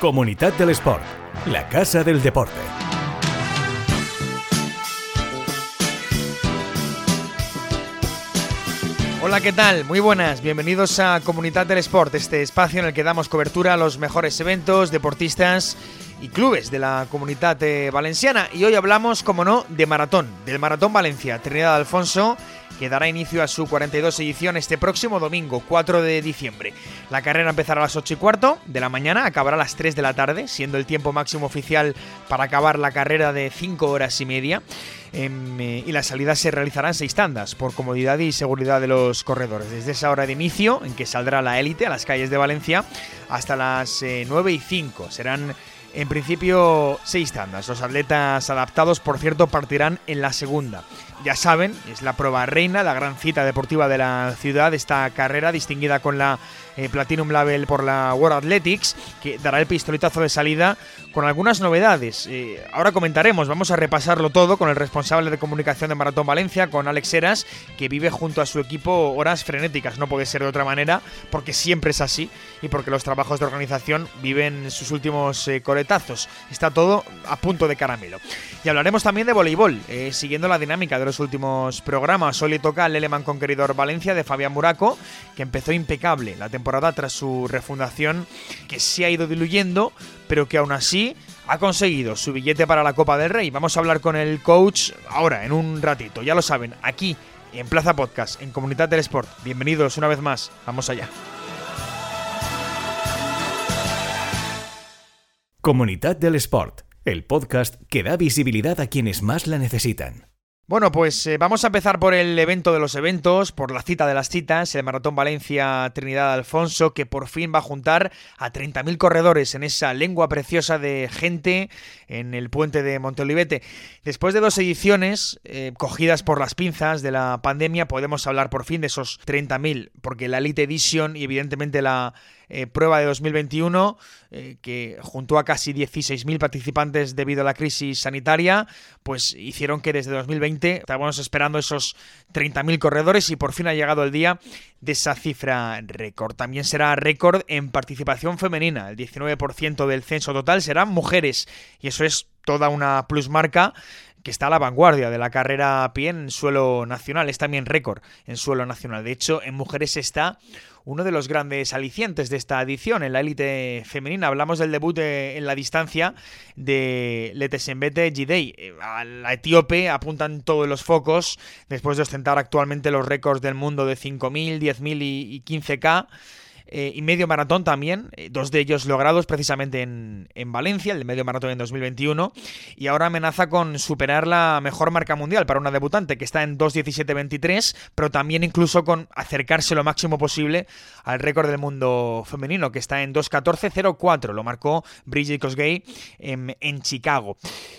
Comunidad del Sport, la casa del deporte. Hola, ¿qué tal? Muy buenas, bienvenidos a Comunidad del Sport, este espacio en el que damos cobertura a los mejores eventos, deportistas y clubes de la comunidad valenciana. Y hoy hablamos, como no, de maratón, del Maratón Valencia, Trinidad Alfonso, que dará inicio a su 42 edición este próximo domingo, 4 de diciembre. La carrera empezará a las 8 y cuarto de la mañana, acabará a las 3 de la tarde, siendo el tiempo máximo oficial para acabar la carrera de 5 horas y media. Em, eh, y las salidas se realizarán seis tandas por comodidad y seguridad de los corredores. Desde esa hora de inicio, en que saldrá la élite a las calles de Valencia, hasta las 9 eh, y 5. Serán en principio seis tandas. Los atletas adaptados, por cierto, partirán en la segunda ya saben, es la prueba reina, la gran cita deportiva de la ciudad, esta carrera distinguida con la eh, Platinum Label por la World Athletics, que dará el pistoletazo de salida con algunas novedades. Eh, ahora comentaremos, vamos a repasarlo todo con el responsable de comunicación de Maratón Valencia, con Alex Heras, que vive junto a su equipo horas frenéticas, no puede ser de otra manera, porque siempre es así y porque los trabajos de organización viven sus últimos eh, coletazos. Está todo a punto de caramelo. Y hablaremos también de voleibol, siguiendo la dinámica de los últimos programas. Hoy le toca al Eleman Conqueridor Valencia de Fabián Muraco, que empezó impecable la temporada tras su refundación, que se ha ido diluyendo, pero que aún así ha conseguido su billete para la Copa del Rey. Vamos a hablar con el coach ahora, en un ratito. Ya lo saben, aquí en Plaza Podcast, en Comunidad del Sport. Bienvenidos una vez más. Vamos allá. Comunidad del Sport, el podcast que da visibilidad a quienes más la necesitan. Bueno, pues eh, vamos a empezar por el evento de los eventos, por la cita de las citas, el Maratón Valencia Trinidad Alfonso, que por fin va a juntar a 30.000 corredores en esa lengua preciosa de gente en el puente de Monteolivete. Después de dos ediciones eh, cogidas por las pinzas de la pandemia, podemos hablar por fin de esos 30.000, porque la Elite Edition y evidentemente la eh, prueba de 2021, eh, que juntó a casi 16.000 participantes debido a la crisis sanitaria, pues hicieron que desde 2020 estábamos esperando esos 30.000 corredores y por fin ha llegado el día de esa cifra récord. También será récord en participación femenina, el 19% del censo total serán mujeres y eso es toda una plusmarca que está a la vanguardia de la carrera a pie en suelo nacional, es también récord en suelo nacional. De hecho, en mujeres está uno de los grandes alicientes de esta edición en la élite femenina. Hablamos del debut en la distancia de Letesembete Gidei. Eh, a la etíope apuntan todos los focos después de ostentar actualmente los récords del mundo de 5.000, 10.000 y 15K. Eh, y medio maratón también, eh, dos de ellos logrados precisamente en, Valencia, el de medio maratón en 2021, y ahora amenaza con superar la mejor marca mundial para una debutante que está en 2.17.23, pero también incluso con acercarse lo máximo posible al récord del mundo femenino, que está en 2.14.04, lo marcó Bridget Cosgay en, en Chicago.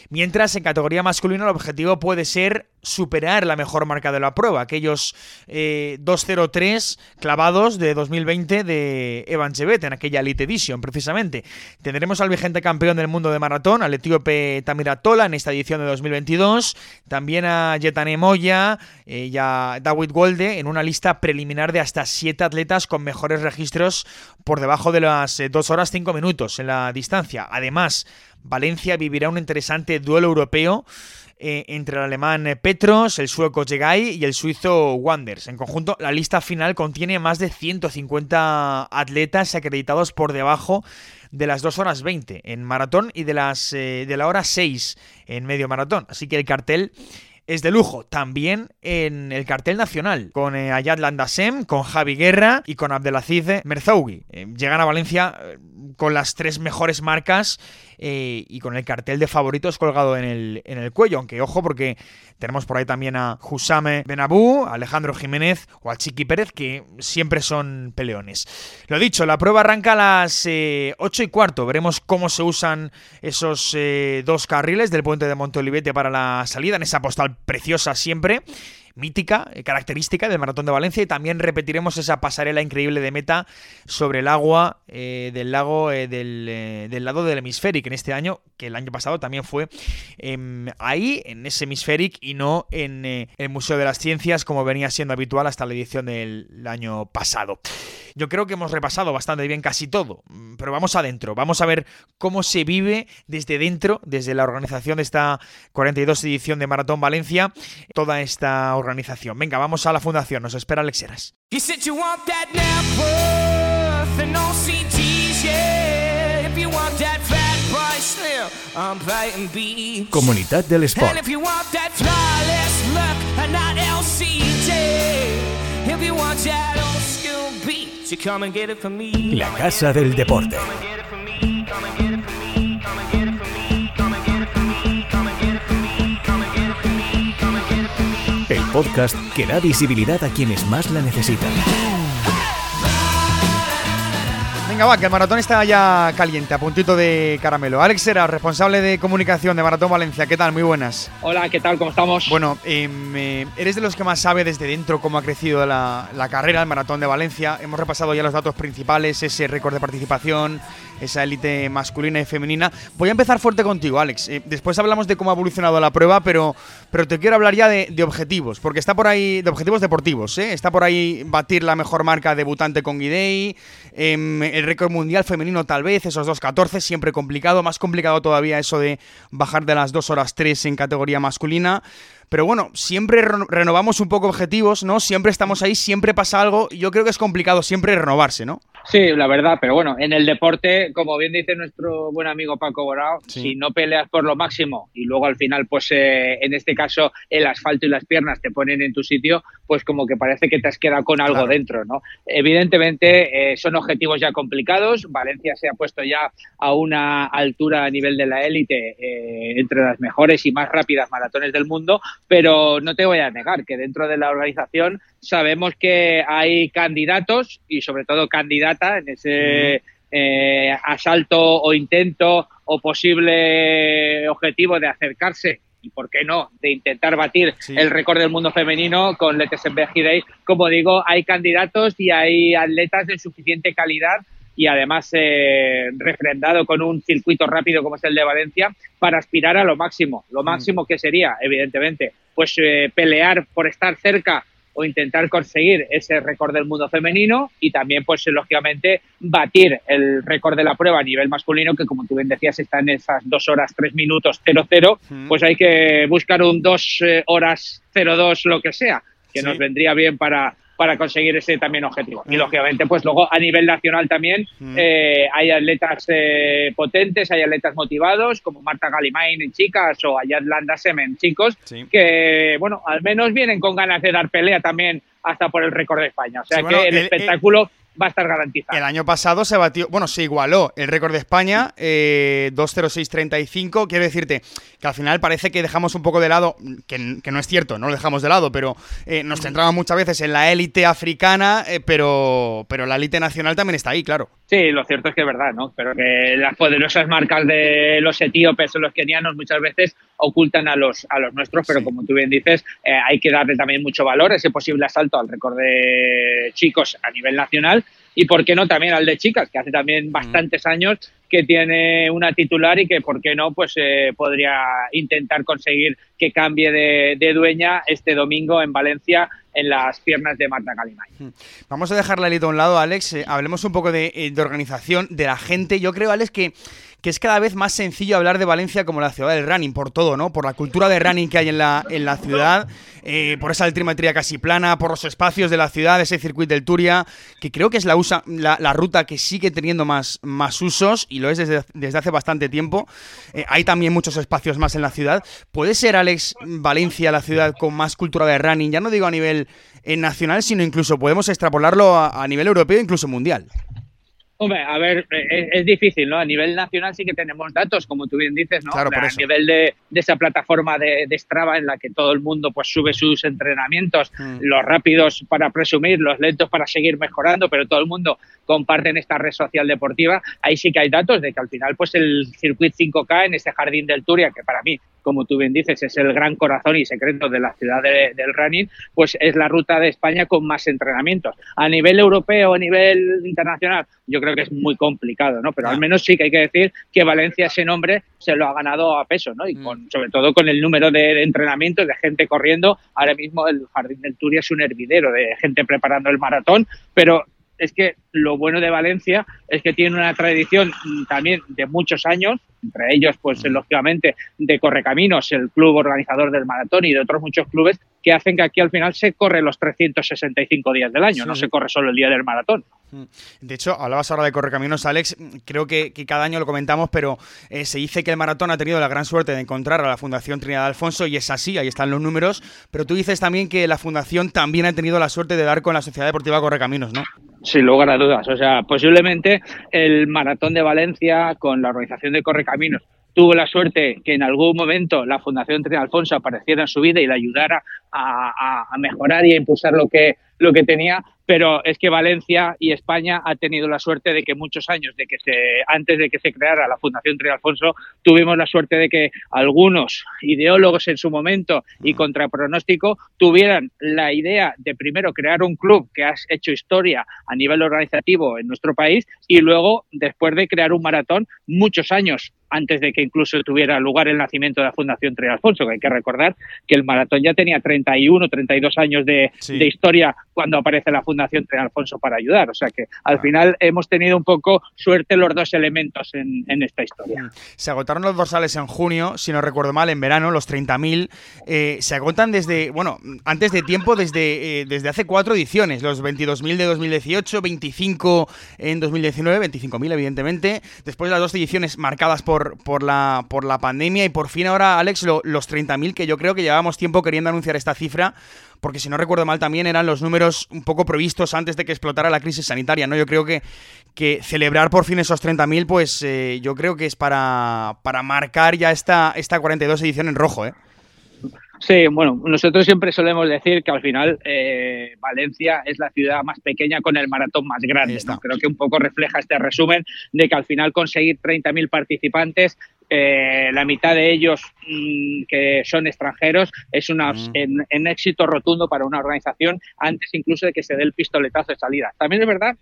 Mientras en categoría masculina el objetivo puede ser superar la mejor marca de la prueba, aquellos 2.03 eh, clavados de 2020 de Evan Chebet en aquella Elite Edition, precisamente. Tendremos al vigente campeón del mundo de maratón, al etíope Tola en esta edición de 2022, también a Yetane Moya eh, y a David Golde en una lista preliminar de hasta 7 atletas con mejores registros por debajo de las 2 eh, horas 5 minutos en la distancia. Además, Valencia vivirá un interesante duelo europeo eh, entre el alemán Petros, el sueco Jegai y el suizo Wanders. En conjunto, la lista final contiene más de 150 atletas acreditados por debajo de las 2 horas 20 en maratón y de, las, eh, de la hora 6 en medio maratón. Así que el cartel es de lujo. También en el cartel nacional, con eh, Ayad Landasem, con Javi Guerra y con Abdelaziz Merzougui. llegan a Valencia con las tres mejores marcas eh, y con el cartel de favoritos colgado en el, en el cuello. Aunque ojo, porque tenemos por ahí también a Husame Benabú, Alejandro Jiménez o a Chiqui Pérez, que siempre son peleones. Lo dicho, la prueba arranca a las eh, 8 y cuarto. Veremos cómo se usan esos eh, dos carriles del puente de Monteolivete para la salida, en esa postal preciosa siempre mítica, eh, característica del Maratón de Valencia y también repetiremos esa pasarela increíble de meta sobre el agua eh, del lago eh, del, lado del hemisférico en este año, que el año pasado también fue em, ahí, en ese hemisférico y no en el Museo de las Ciencias como venía siendo habitual hasta la edición del año pasado. yo creo que hemos repasado bastante bien casi todo, mm, pero vamos adentro, vamos a ver cómo se vive desde dentro, desde la organización de esta 42 edición de Maratón Valencia, toda esta organización. Venga, vamos a la fundación, nos espera Alex Heras. Comunidad del Sport. La Casa del Deporte. Podcast que da visibilidad a quienes más la necesitan. Venga, va, que el maratón está ya caliente, a puntito de caramelo. Alex era responsable de comunicación de Maratón Valencia. ¿Qué tal? Muy buenas. Hola, ¿qué tal? ¿Cómo estamos? Bueno, eh, eres de los que más sabe desde dentro cómo ha crecido la, la carrera, el Maratón de Valencia. Hemos repasado ya los datos principales, ese récord de participación, esa élite masculina y femenina. Voy a empezar fuerte contigo, Alex. Eh, después hablamos de cómo ha evolucionado la prueba, pero, pero te quiero hablar ya de, objetivos, porque está por ahí, de objetivos deportivos, ¿eh? Está por ahí batir la mejor marca debutante con Guidei, em, el récord mundial femenino tal vez, esos 2.14, siempre complicado, más complicado todavía eso de bajar de las 2 horas 3 en categoría masculina. Pero bueno, siempre renovamos un poco objetivos, ¿no? Siempre estamos ahí, siempre pasa algo. Yo creo que es complicado siempre renovarse, ¿no? Sí, la verdad, pero bueno, en el deporte, como bien dice nuestro buen amigo Paco Borao, si no peleas por lo máximo y luego al final, pues eh, en este caso el asfalto y las piernas te ponen en tu sitio, pues como que parece que te has quedado con algo dentro, ¿no? Evidentemente eh, son objetivos ya complicados, Valencia se ha puesto ya a una altura a nivel de la élite eh, entre las mejores y más rápidas maratones del mundo, pero no te voy a negar que dentro de la organización sabemos que hay candidatos y sobre todo candidata en ese eh, asalto o intento o posible objetivo de acercarse y por qué no, de intentar batir el récord del mundo femenino con Letesenberg Day. Como digo, hay candidatos y hay atletas de suficiente calidad y además eh, refrendado con un circuito rápido como es el de Valencia para aspirar a lo máximo. Lo máximo que sería, evidentemente, pues eh, pelear por estar cerca o intentar conseguir ese récord del mundo femenino y también, pues lógicamente, batir el récord de la prueba a nivel masculino, que como tú bien decías, está en esas dos horas, tres minutos, 0-0, pues hay que buscar un dos eh, horas, 0-2, lo que sea, que nos vendría bien para, para conseguir ese también objetivo. Y lógicamente, pues luego a nivel nacional también eh, hay atletas eh, potentes, hay atletas motivados, como Marta Galimain en chicas o Ayat Landasem en chicos, que, bueno, al menos vienen con ganas de dar pelea también hasta por el récord de España. O sea que el, espectáculo va a estar garantizado. El año pasado se batió, bueno, se igualó el récord de España, eh, 2.06.35. Quiero decirte que al final parece que dejamos un poco de lado, que, no es cierto, no lo dejamos de lado, pero eh, nos centramos muchas veces en la élite africana, eh, pero, pero la élite nacional también está ahí, claro. Sí, lo cierto es que es verdad, ¿no? Pero que las poderosas marcas de los etíopes o los kenianos muchas veces ocultan a los, a los nuestros, pero como tú bien dices, eh, hay que darle también mucho valor a ese posible asalto al récord de chicos a nivel nacional y por qué no también al de chicas, que hace también mm. bastantes años que tiene una titular y que por qué no pues eh, podría intentar conseguir que cambie de, dueña este domingo en Valencia en las piernas de Marta Calimay. Mm. Vamos a dejar la a un lado, Alex. Eh, hablemos un poco de, de organización, de la gente. Yo creo, Alex, que que es cada vez más sencillo hablar de Valencia como la ciudad del running, por todo, ¿no? Por la cultura de running que hay en la, en la ciudad, eh, por esa altimetría casi plana, por los espacios de la ciudad, ese circuito del Turia, que creo que es la, usa, la, ruta que sigue teniendo más, más usos y lo es desde, desde hace bastante tiempo. Eh, hay también muchos espacios más en la ciudad. ¿Puede ser, Alex, Valencia la ciudad con más cultura de running? Ya no digo a nivel eh, nacional, sino incluso podemos extrapolarlo a, a nivel europeo, incluso mundial. Hombre, a ver, eh, es, difícil, ¿no? A nivel nacional sí que tenemos datos, como tú bien dices, ¿no? Claro, a nivel de, esa plataforma de, Strava en la que todo el mundo pues sube sus entrenamientos, mm. los rápidos para presumir, los lentos para seguir mejorando, pero todo el mundo comparte en esta red social deportiva. Ahí sí que hay datos de que al final pues el circuito 5K en este jardín del Turia, que para mí como tú bien dices, es el gran corazón y secreto de la ciudad del running, pues es la ruta de España con más entrenamientos. A nivel europeo, a nivel internacional, yo creo que es muy complicado, ¿no? Pero al menos sí que hay que decir que Valencia ese nombre se lo ha ganado a peso, ¿no? Y mm. con, sobre todo con el número de entrenamientos, de gente corriendo. Ahora mismo el Jardín del Turia es un hervidero de gente preparando el maratón, pero es que lo bueno de Valencia es que tiene una tradición también de muchos años, entre ellos, pues lógicamente, de Correcaminos, el club organizador del maratón y de otros muchos clubes que hacen que aquí al final se corre los 365 días del año, no se corre solo el día del maratón. Mm. De hecho, hablabas ahora de Correcaminos, Alex. Creo que, cada año lo comentamos, pero eh, se dice que el maratón ha tenido la gran suerte de encontrar a la Fundación Trinidad Alfonso y es así, ahí están los números. Pero tú dices también que la Fundación también ha tenido la suerte de dar con la Sociedad Deportiva Correcaminos, ¿no? Sin lugar a dudas. O sea, posiblemente el maratón de Valencia con la organización de Correcaminos tuvo la suerte que en algún momento la Fundación Trinidad Alfonso apareciera en su vida y le ayudara a, mejorar y a impulsar lo que lo que tenía, pero es que Valencia y España ha tenido la suerte de que muchos años, de que se, antes de que se creara la Fundación Tri Alfonso, tuvimos la suerte de que algunos ideólogos en su momento y contra pronóstico tuvieran la idea de primero crear un club que ha hecho historia a nivel organizativo en nuestro país y luego, después de crear un maratón, muchos años antes de que incluso tuviera lugar el nacimiento de la Fundación Tri Alfonso, que hay que recordar que el maratón ya tenía 31, 32 años de, de historia cuando aparece la Fundación Tren Alfonso para ayudar. O sea que al final hemos tenido un poco suerte los dos elementos en, esta historia. Mm. Se agotaron los dorsales en junio, si no recuerdo mal, en verano, los 30.000. Eh, se agotan desde, bueno, antes de tiempo, desde, eh, desde hace cuatro ediciones. Los 22.000 de 2018, 25 en 2019, 25.000 evidentemente. Después de las dos ediciones marcadas por, por, la, por la pandemia y por fin ahora, Alex, los 30.000 que yo creo que llevábamos tiempo queriendo anunciar esta cifra porque si no recuerdo mal también eran los números un poco previstos antes de que explotara la crisis sanitaria, ¿no? Yo creo que, que celebrar por fin esos 30.000, pues eh, yo creo que es para, para marcar ya esta, esta 42 edición en rojo, ¿eh? Sí, bueno, nosotros siempre solemos decir que al final eh, Valencia es la ciudad más pequeña con el maratón más grande. Creo que un poco refleja este resumen de que al final conseguir 30.000 participantes eh, la mitad de ellos mm, que son extranjeros, es una, en, éxito rotundo para una organización antes incluso de que se dé el pistoletazo de salida. También es verdad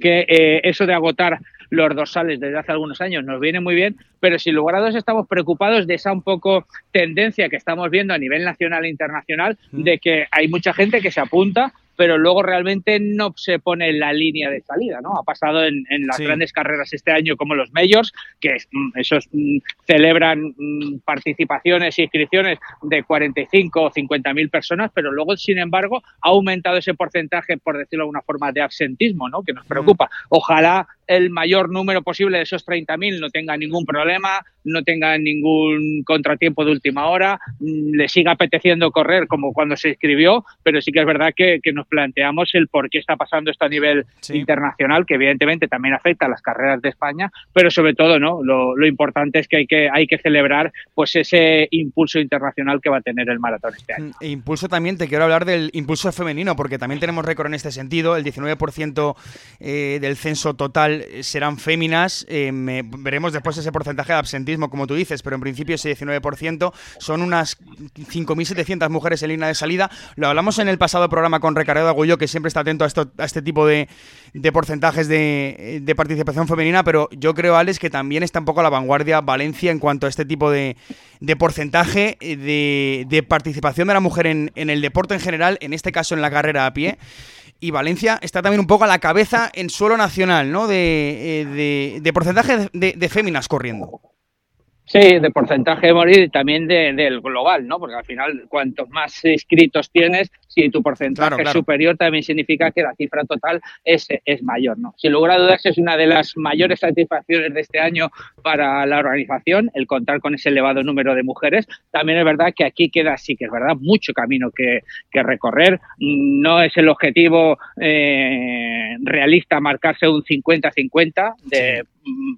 que eh, eso de agotar los dorsales desde hace algunos años nos viene muy bien, pero sin lugar a dudas estamos preocupados de esa un poco tendencia que estamos viendo a nivel nacional e internacional de que hay mucha gente que se apunta pero luego realmente no se pone en la línea de salida, ¿no? Ha pasado en, las grandes carreras este año como los Majors, que mm, esos mm, celebran mm, participaciones y inscripciones de 45 o 50 mil personas, pero luego, sin embargo, ha aumentado ese porcentaje, por decirlo de alguna forma, de absentismo, ¿no? Que nos preocupa. Ojalá el mayor número posible de esos 30.000 no tenga ningún problema, no tenga ningún contratiempo de última hora, le siga apeteciendo correr como cuando se inscribió, pero sí que es verdad que, que nos planteamos el por qué está pasando esto a nivel internacional, que evidentemente también afecta a las carreras de España, pero sobre todo no lo, importante es que hay que hay que celebrar pues ese impulso internacional que va a tener el maratón este año. E impulso también, te quiero hablar del impulso femenino, porque también tenemos récord en este sentido, el 19% eh, del censo total serán féminas, eh, veremos después ese porcentaje de absentismo, como tú dices, pero en principio ese 19% son unas 5.700 mujeres en línea de salida, lo hablamos en el pasado programa con Recarga de Agullo, que siempre está atento a, este tipo de, porcentajes de, participación femenina, pero yo creo, Alex, que también está un poco a la vanguardia Valencia en cuanto a este tipo de, porcentaje de, participación de la mujer en, el deporte en general, en este caso en la carrera a pie y Valencia está también un poco a la cabeza en suelo nacional, ¿no? De, de porcentaje de, féminas corriendo. Sí, de porcentaje de morir y también del global, ¿no? Porque al final, cuantos más inscritos tienes, si tu porcentaje es superior, también significa que la cifra total es, es mayor, ¿no? Sin lugar a dudas, es una de las mayores satisfacciones de este año para la organización, el contar con ese elevado número de mujeres. También es verdad que aquí queda, sí que es verdad, mucho camino que, que recorrer. No es el objetivo eh, realista marcarse un 50-50 de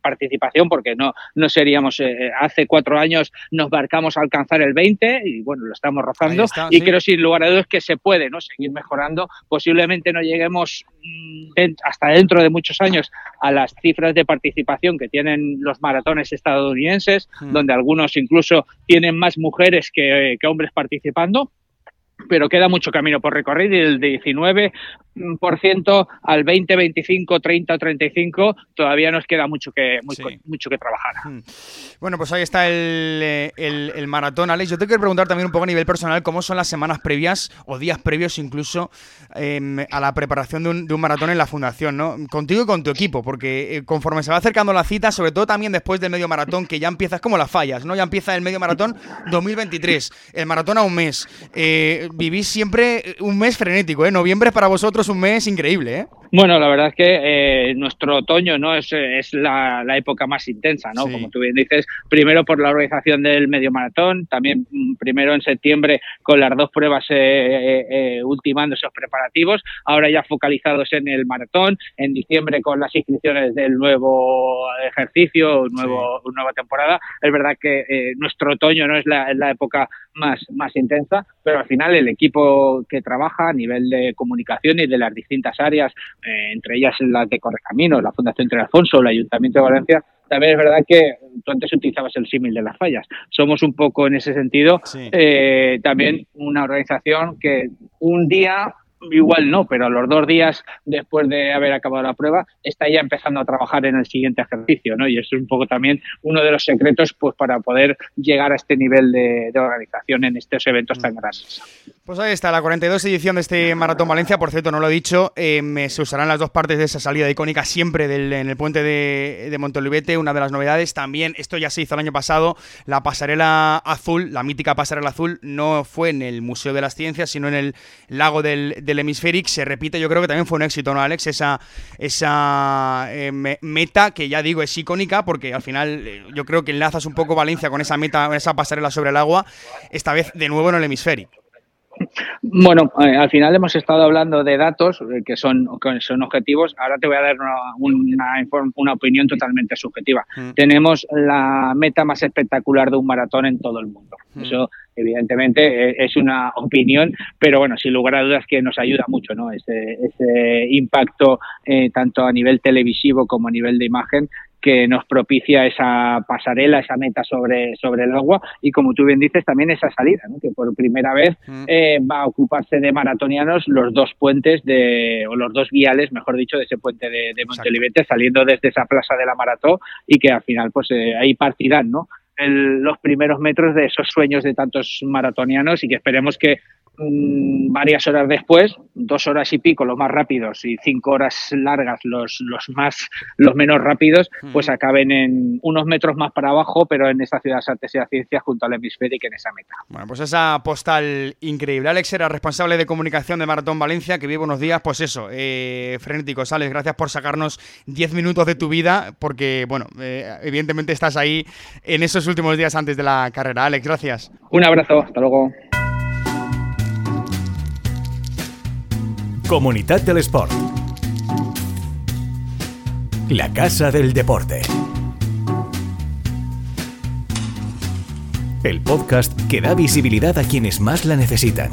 participación, porque no, no seríamos, eh, hace cuatro años nos marcamos a alcanzar el 20 y bueno, lo estamos rozando y creo sin lugar a dudas que se puede ¿no? seguir mejorando. Posiblemente no lleguemos mm, hasta dentro de muchos años a las cifras de participación que tienen los maratones estadounidenses, hmm. donde algunos incluso tienen más mujeres que, que hombres participando pero queda mucho camino por recorrer y el 19 al 20, 25, 30, 35 todavía nos queda mucho que, mucho que trabajar. Hmm. Bueno, pues ahí está el, el, maratón, Alex. Yo te quiero preguntar también un poco a nivel personal cómo son las semanas previas o días previos incluso em, a la preparación de un, de un, maratón en la fundación, ¿no? Contigo y con tu equipo, porque eh, conforme se va acercando la cita, sobre todo también después del medio maratón, que ya empiezas como las fallas, ¿no? Ya empieza el medio maratón 2023, el maratón a un mes. Eh, vivís siempre un mes frenético, ¿eh? Noviembre para vosotros un mes increíble, ¿eh? Bueno, la verdad es que eh, nuestro otoño no es, es la, época más intensa, ¿no? Como tú bien dices, primero por la organización del medio maratón, también mm, primero en septiembre con las dos pruebas eh, eh, ultimando esos preparativos, ahora ya focalizados en el maratón, en diciembre con las inscripciones del nuevo ejercicio, nuevo, nueva temporada. Es verdad que nuestro otoño no es la, es la época más, más intensa, pero al final el equipo que trabaja a nivel de comunicación y de las distintas áreas, eh, entre ellas la de Correcaminos, la Fundación Entre Alfonso, el Ayuntamiento de Valencia, también es verdad que tú antes utilizabas el símil de las fallas. Somos un poco en ese sentido eh, también una organización que un día igual no, pero los dos días después de haber acabado la prueba está ya empezando a trabajar en el siguiente ejercicio, ¿no? Y eso es un poco también uno de los secretos pues para poder llegar a este nivel de, organización en estos eventos tan grandes. Pues ahí está, la 42 edición de este Maratón Valencia, por cierto, no lo he dicho, eh, se usarán las dos partes de esa salida icónica siempre del, en el puente de, de Montolivete, una de las novedades, también, esto ya se hizo el año pasado, la pasarela azul, la mítica pasarela azul, no fue en el Museo de las Ciencias, sino en el lago del, del Hemisféric se repite, yo creo que también fue un éxito, ¿no, Alex? Esa, esa eh, meta que ya digo es icónica porque al final eh, yo creo que enlazas un poco Valencia con esa meta, esa pasarela sobre el agua, esta vez de nuevo en el Hemisféric. Bueno, eh, al final hemos estado hablando de datos que son, que son objetivos. Ahora te voy a dar una, una, opinión totalmente subjetiva. Mm. Tenemos la meta más espectacular de un maratón en todo el mundo. Mm. Eso evidentemente eh, es una opinión, pero bueno, sin lugar a dudas que nos ayuda mucho, ¿no? Ese, ese impacto eh, tanto a nivel televisivo como a nivel de imagen que nos propicia esa pasarela, esa meta sobre, sobre el agua y como tú bien dices también esa salida, ¿no? que por primera vez mm. eh, va a ocuparse de maratonianos los dos puentes de, o los dos viales, mejor dicho, de ese puente de, de Montelivete saliendo desde esa plaza de la maratón y que al final pues ahí partirán, ¿no? los primeros metros de esos sueños de tantos maratonianos y que esperemos que Mm, varias horas después, dos horas y pico los más rápidos y cinco horas largas los, los más los menos rápidos, pues acaben en unos metros más para abajo, pero en esta ciudad de artes y la ciencia junto al hemisferio en esa meta. Bueno, pues esa postal increíble. Alex era responsable de comunicación de Maratón Valencia, que vive unos días, pues eso, eh, frenéticos. Alex, gracias por sacarnos diez minutos de tu vida, porque, bueno, eh, evidentemente estás ahí en esos últimos días antes de la carrera. Alex, gracias. Un abrazo, hasta luego. Comunidad del. La Casa del Deporte. El podcast que da visibilidad a quienes más la necesitan.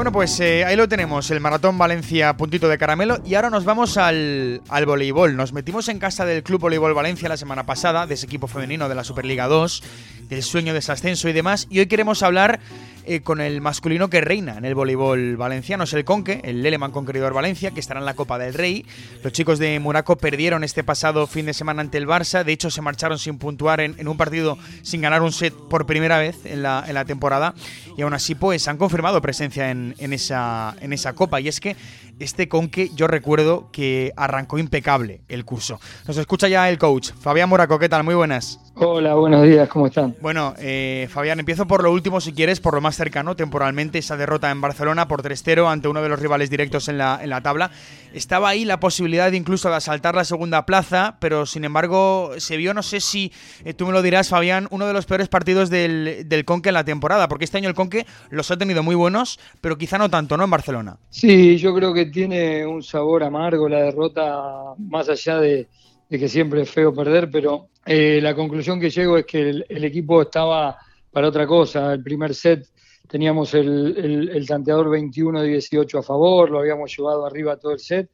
Bueno, pues eh, ahí lo tenemos, el Maratón Valencia puntito de caramelo. Y ahora nos vamos al, al, voleibol. Nos metimos en casa del Club Voleibol Valencia la semana pasada, de ese equipo femenino de la Superliga 2, del sueño de ese ascenso y demás. Y hoy queremos hablar eh, con el masculino que reina en el voleibol valenciano. Es el Conque, el Leleman Conqueridor Valencia, que estará en la Copa del Rey. Los chicos de Muraco perdieron este pasado fin de semana ante el Barça. De hecho, se marcharon sin puntuar en, un partido sin ganar un set por primera vez en la, en la temporada. Y aún así, pues han confirmado presencia en, esa, en esa Copa. Y es que este Conque yo recuerdo que arrancó impecable el curso. Nos escucha ya el coach. Fabián Moraco, ¿qué tal? Muy buenas. Hola, buenos días, ¿cómo están? Bueno, eh, Fabián, empiezo por lo último si quieres, por lo más cercano temporalmente, esa derrota en Barcelona por 3-0 ante uno de los rivales directos en la, en la tabla. Estaba ahí la posibilidad incluso de asaltar la segunda plaza, pero sin embargo se vio, no sé si eh, tú me lo dirás, Fabián, uno de los peores partidos del, del Conque en la temporada, porque este año el Conque los ha tenido muy buenos, pero quizá no tanto, ¿no? En Barcelona. Sí, yo creo que tiene un sabor amargo la derrota, más allá de, que siempre es feo perder, pero eh, la conclusión que llego es que el, equipo estaba para otra cosa. El primer set teníamos el, el, tanteador 21-18 a favor, lo habíamos llevado arriba todo el set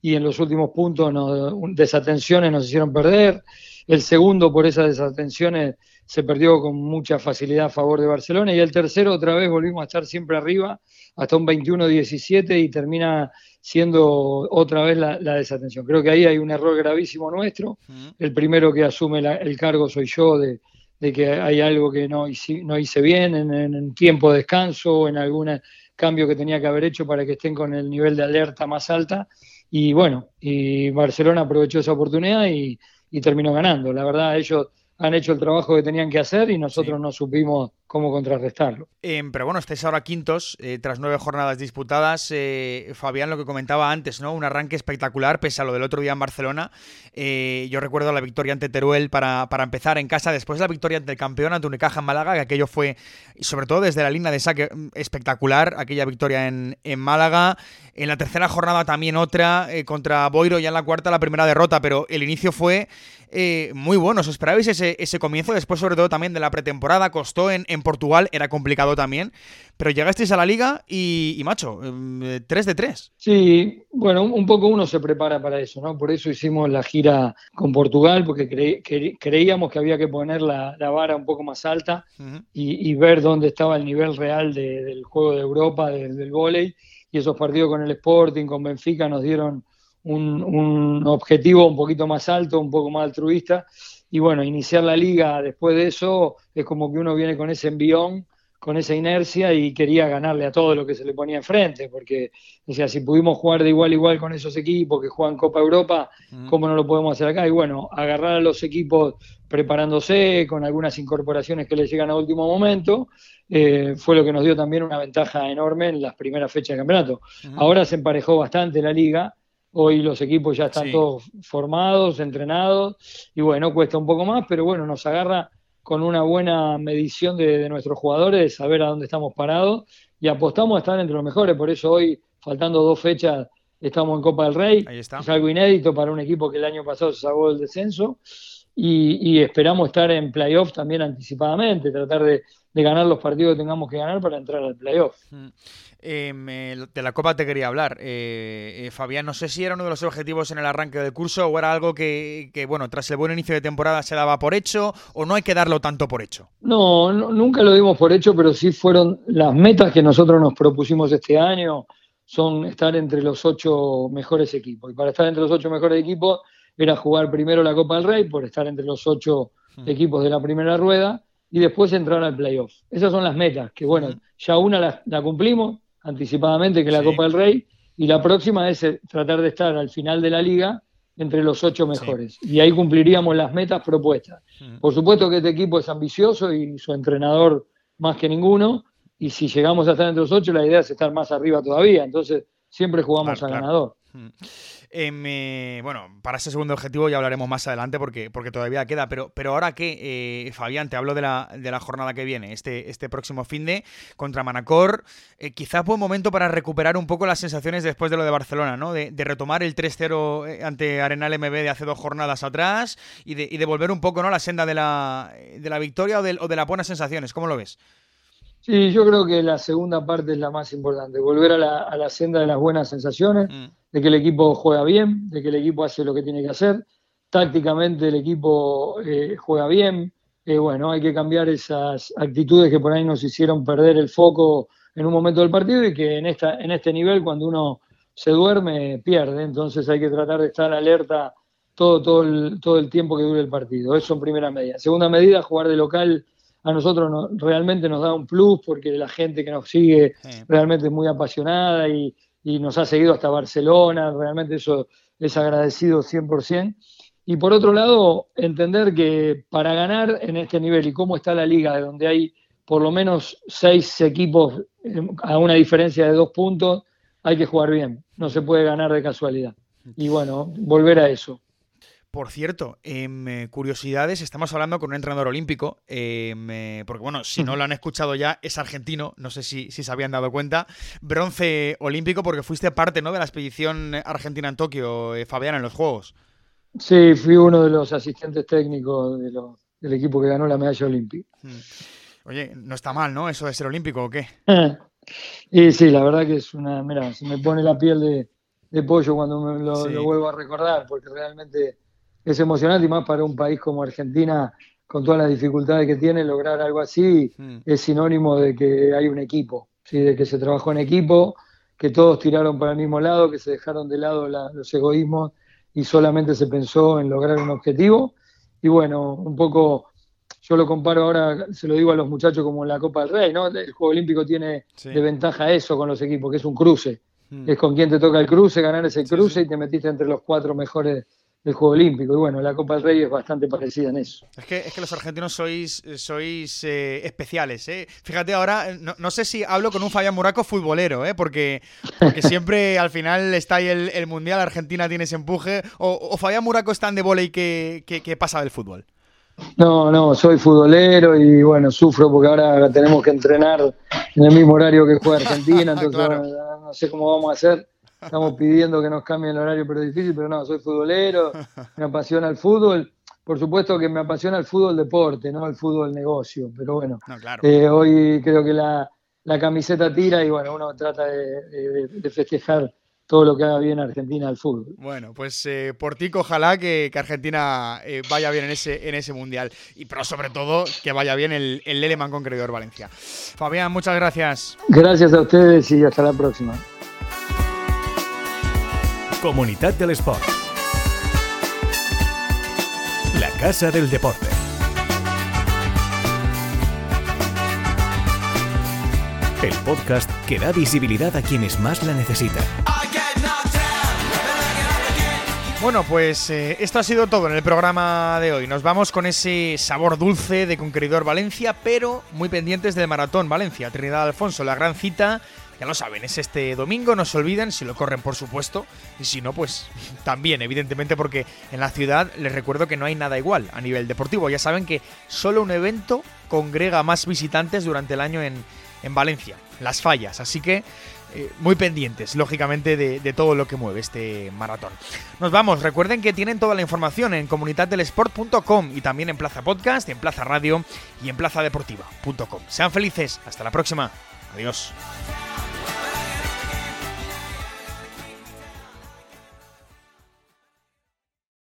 y en los últimos puntos nos, desatenciones nos hicieron perder. El segundo, por esas desatenciones, se perdió con mucha facilidad a favor de Barcelona. Y el tercero, otra vez, volvimos a estar siempre arriba, hasta un 21-17 y termina siendo otra vez la, desatención. Creo que ahí hay un error gravísimo nuestro. El primero que asume el cargo soy yo de, que hay algo que no hice, no hice bien en, en, tiempo de descanso o en algún cambio que tenía que haber hecho para que estén con el nivel de alerta más alta. Y bueno, y Barcelona aprovechó esa oportunidad y, y terminó ganando. La verdad, ellos han hecho el trabajo que tenían que hacer y nosotros no supimos cómo contrarrestarlo. Em, pero bueno, estáis ahora quintos, eh, tras nueve jornadas disputadas. Eh, Fabián, lo que comentaba antes, ¿no? Un arranque espectacular, pese a lo del otro día en Barcelona. Eh, yo recuerdo la victoria ante Teruel para, para, empezar en casa, después de la victoria ante el campeón, ante Unicaja en Málaga, que aquello fue, sobre todo desde la línea de saque, mm, espectacular, aquella victoria en, en Málaga. En la tercera jornada también otra, contra Boiro, ya en la cuarta la primera derrota, pero el inicio fue eh, muy buenos. ¿Esperabais ese, ese comienzo? Después, sobre todo, también de la pretemporada. Costó en, en Portugal, era complicado también. Pero llegasteis a la liga y, macho, 3 em, de 3. Sí, bueno, un, poco uno se prepara para eso, ¿no? Por eso hicimos la gira con Portugal, porque creíamos que había que poner la, vara un poco más alta y, ver dónde estaba el nivel real del juego de Europa, del, del vóley. Y esos partidos con el Sporting, con Benfica, nos dieron un, objetivo un poquito más alto, un poco más altruista. Y bueno, iniciar la liga después de eso es como que uno viene con ese envión, con esa inercia y quería ganarle a todo lo que se le ponía enfrente, porque o sea, si pudimos jugar de igual a igual con esos equipos que juegan Copa Europa, ¿cómo no lo podemos hacer acá? Y bueno, agarrar a los equipos preparándose, con algunas incorporaciones que les llegan a último momento, eh, fue lo que nos dio también una ventaja enorme en las primeras fechas de campeonato. Ahora se emparejó bastante la liga, Hoy los equipos ya están todos formados, entrenados, y bueno, cuesta un poco más, pero bueno, nos agarra con una buena medición de, nuestros jugadores, de saber a dónde estamos parados, y apostamos a estar entre los mejores. Por eso hoy, faltando dos fechas, estamos en Copa del Rey. Es algo inédito para un equipo que el año pasado se salvó del descenso. Y, esperamos estar en playoff también anticipadamente, tratar de, ganar los partidos que tengamos que ganar para entrar al playoff. Mm. Em, de la Copa te quería hablar. Eh, eh, Fabián, no sé si era uno de los objetivos en el arranque del curso o era algo que, bueno, tras el buen inicio de temporada se daba por hecho o no hay que darlo tanto por hecho. No, nunca lo dimos por hecho, pero sí fueron las metas que nosotros nos propusimos este año, son estar entre los ocho mejores equipos. Y para estar entre los ocho mejores equipos era jugar primero la Copa del Rey, por estar entre los ocho hmm. equipos de la primera rueda, y después entrar al playoff. Esas son las metas, que bueno, hmm. ya una la cumplimos, anticipadamente, que la Copa del Rey, y la próxima es eh, tratar de estar al final de la liga entre los ocho mejores. Y ahí cumpliríamos las metas propuestas. Por supuesto que este equipo es ambicioso y su entrenador más que ninguno, y si llegamos a estar entre los ocho, la idea es estar más arriba todavía. Entonces, siempre jugamos a ganador. Eh, bueno, para ese segundo objetivo ya hablaremos más adelante porque, todavía queda, pero, ahora que, eh, Fabián, te hablo de la, de la jornada que viene, este, este próximo fin de contra Manacor, eh, quizás buen momento para recuperar un poco las sensaciones después de lo de Barcelona, ¿no? De, retomar el 3-0 ante Arenal MB de hace dos jornadas atrás y de, y de volver un poco, ¿no? La senda de la, de la victoria o de, o de las buenas sensaciones, ¿cómo lo ves? Sí, yo creo que la segunda parte es la más importante, volver a la, a la senda de las buenas sensaciones, mm. de que el equipo juega bien, de que el equipo hace lo que tiene que hacer, tácticamente el equipo eh, juega bien, eh, bueno, hay que cambiar esas actitudes que por ahí nos hicieron perder el foco en un momento del partido y que en, esta, en este nivel cuando uno se duerme pierde, entonces hay que tratar de estar alerta todo, todo, el, todo el tiempo que dure el partido, eso en primera medida. Segunda medida, jugar de local a nosotros realmente nos da un plus porque la gente que nos sigue realmente es muy apasionada y, nos ha seguido hasta Barcelona, realmente eso es agradecido 100%. Y por otro lado, entender que para ganar en este nivel y cómo está la liga, donde hay por lo menos seis equipos eh, a una diferencia de dos puntos, hay que jugar bien, no se puede ganar de casualidad. Y bueno, volver a eso. Por cierto, eh, curiosidades, estamos hablando con un entrenador olímpico, em, eh, porque bueno, si no lo han escuchado ya, es argentino, no sé si, si se habían dado cuenta, bronce olímpico porque fuiste parte ¿no? de la expedición argentina en Tokio, eh, Fabián, en los Juegos. Sí, fui uno de los asistentes técnicos del equipo que ganó la medalla olímpica. Hmm. Oye, no está mal, ¿no? Eso de ser olímpico o qué. y sí, la verdad que es una, mira, se me pone la piel de, pollo cuando me lo vuelvo a recordar, porque realmente es emocionante y más para un país como Argentina, con todas las dificultades que tiene, lograr algo así mm. es sinónimo de que hay un equipo, ¿sí? de que se trabajó en equipo, que todos tiraron para el mismo lado, que se dejaron de lado los egoísmos y solamente se pensó en lograr un objetivo. Y bueno, un poco yo lo comparo ahora, se lo digo a los muchachos como en la Copa del Rey, ¿no? El Juego Olímpico tiene de ventaja eso con los equipos, que es un cruce. Mm. Es con quien te toca el cruce, ganar ese cruce y te metiste entre los cuatro mejores del Juego Olímpico. Y bueno, la Copa del Rey es bastante parecida en eso. Es que, es que los argentinos sois, sois eh, especiales. ¿eh? Fíjate, ahora no, sé si hablo con un Fabián Muraco futbolero, ¿eh? porque, porque siempre al final está ahí el, Mundial, Argentina tiene ese empuje. O, Fabián Muraco es tan de volei que, que pasa del fútbol. No, no, soy futbolero y bueno, sufro porque ahora tenemos que entrenar en el mismo horario que juega Argentina, entonces no, sé cómo vamos a hacer. Estamos pidiendo que nos cambien el horario, pero es difícil, pero no, soy futbolero, me apasiona el fútbol. Por supuesto que me apasiona el fútbol deporte, no el fútbol negocio, pero bueno, eh, hoy creo que la, camiseta tira y bueno, uno trata de festejar todo lo que haga bien Argentina al fútbol. Bueno, pues eh, por ti, ojalá que, Argentina eh, vaya bien en ese, en ese mundial. Y pero sobre todo que vaya bien el, el Leleman con Creidor Valencia. Fabián, muchas gracias. Gracias a ustedes y hasta la próxima. Comunidad del Sport. La Casa del Deporte. El podcast que da visibilidad a quienes más la necesitan. Bueno, pues eh, esto ha sido todo en el programa de hoy. Nos vamos con ese sabor dulce de Conqueridor Valencia, pero muy pendientes del Maratón Valencia, Trinidad Alfonso, la gran cita. Ya lo saben, es este domingo, no se olviden, si lo corren por supuesto, y si no, pues también, evidentemente, porque en la ciudad les recuerdo que no hay nada igual a nivel deportivo. Ya saben que solo un evento congrega más visitantes durante el año en, en Valencia, las fallas. Así que eh, muy pendientes, lógicamente, de, todo lo que mueve este maratón. Nos vamos, recuerden que tienen toda la información en comunidaddelesport.com y también en Plaza Podcast, en Plaza Radio y en plazadeportiva.com. Sean felices, hasta la próxima. Adiós.